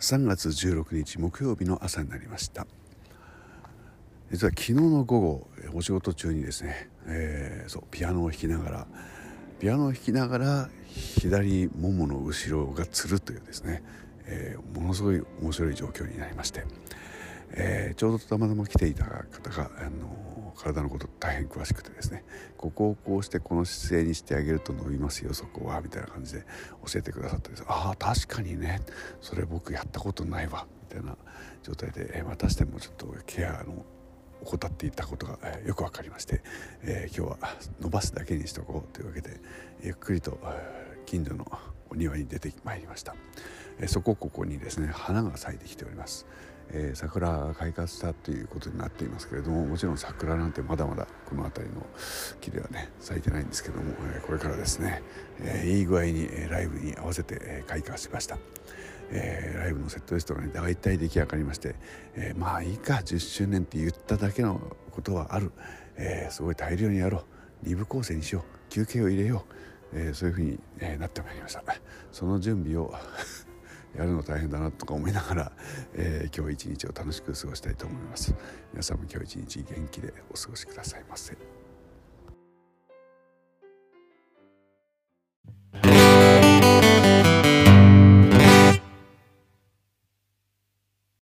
3月16日木曜日の朝になりました。実は昨日の午後お仕事中にですね、えー、そうピアノを弾きながらピアノを弾きながら左ももの後ろがつるというですね、えー、ものすごい面白い状況になりまして、えー、ちょうどたまたま来ていた方が、あの体のこと大変詳しくてですねここをこうしてこの姿勢にしてあげると伸びますよそこはみたいな感じで教えてくださってです。ああ確かにね。それ僕やったことないわ。みたいな状態で、えー、またしてもちょっとケアの怠っていたことが、えー、よく分かりまして、えー、今日は伸ばすだけにしとこうというわけでゆっくりと近所のお庭に出てまいりました、えー、そこここにですね花が咲いてきております、えー、桜が開花したということになっていますけれどももちろん桜なんてまだまだこの辺りの木ではね咲いてないんですけども、えー、これからですね、えー、いい具合にライブに合わせて、え開花しました、えー、ライブのセットリストがね大体出来上がりまして、えー、まあいいか10周年って言っただけのことはある、えー、すごい大量にやろう。2部構成にしよう。休憩を入れよう、えそういうふうに、えなってまいりました。その準備をやるの大変だなとか思いながら、え今日一日を楽しく過ごしたいと思います皆さんも今日一日元気でお過ごしくださいませ。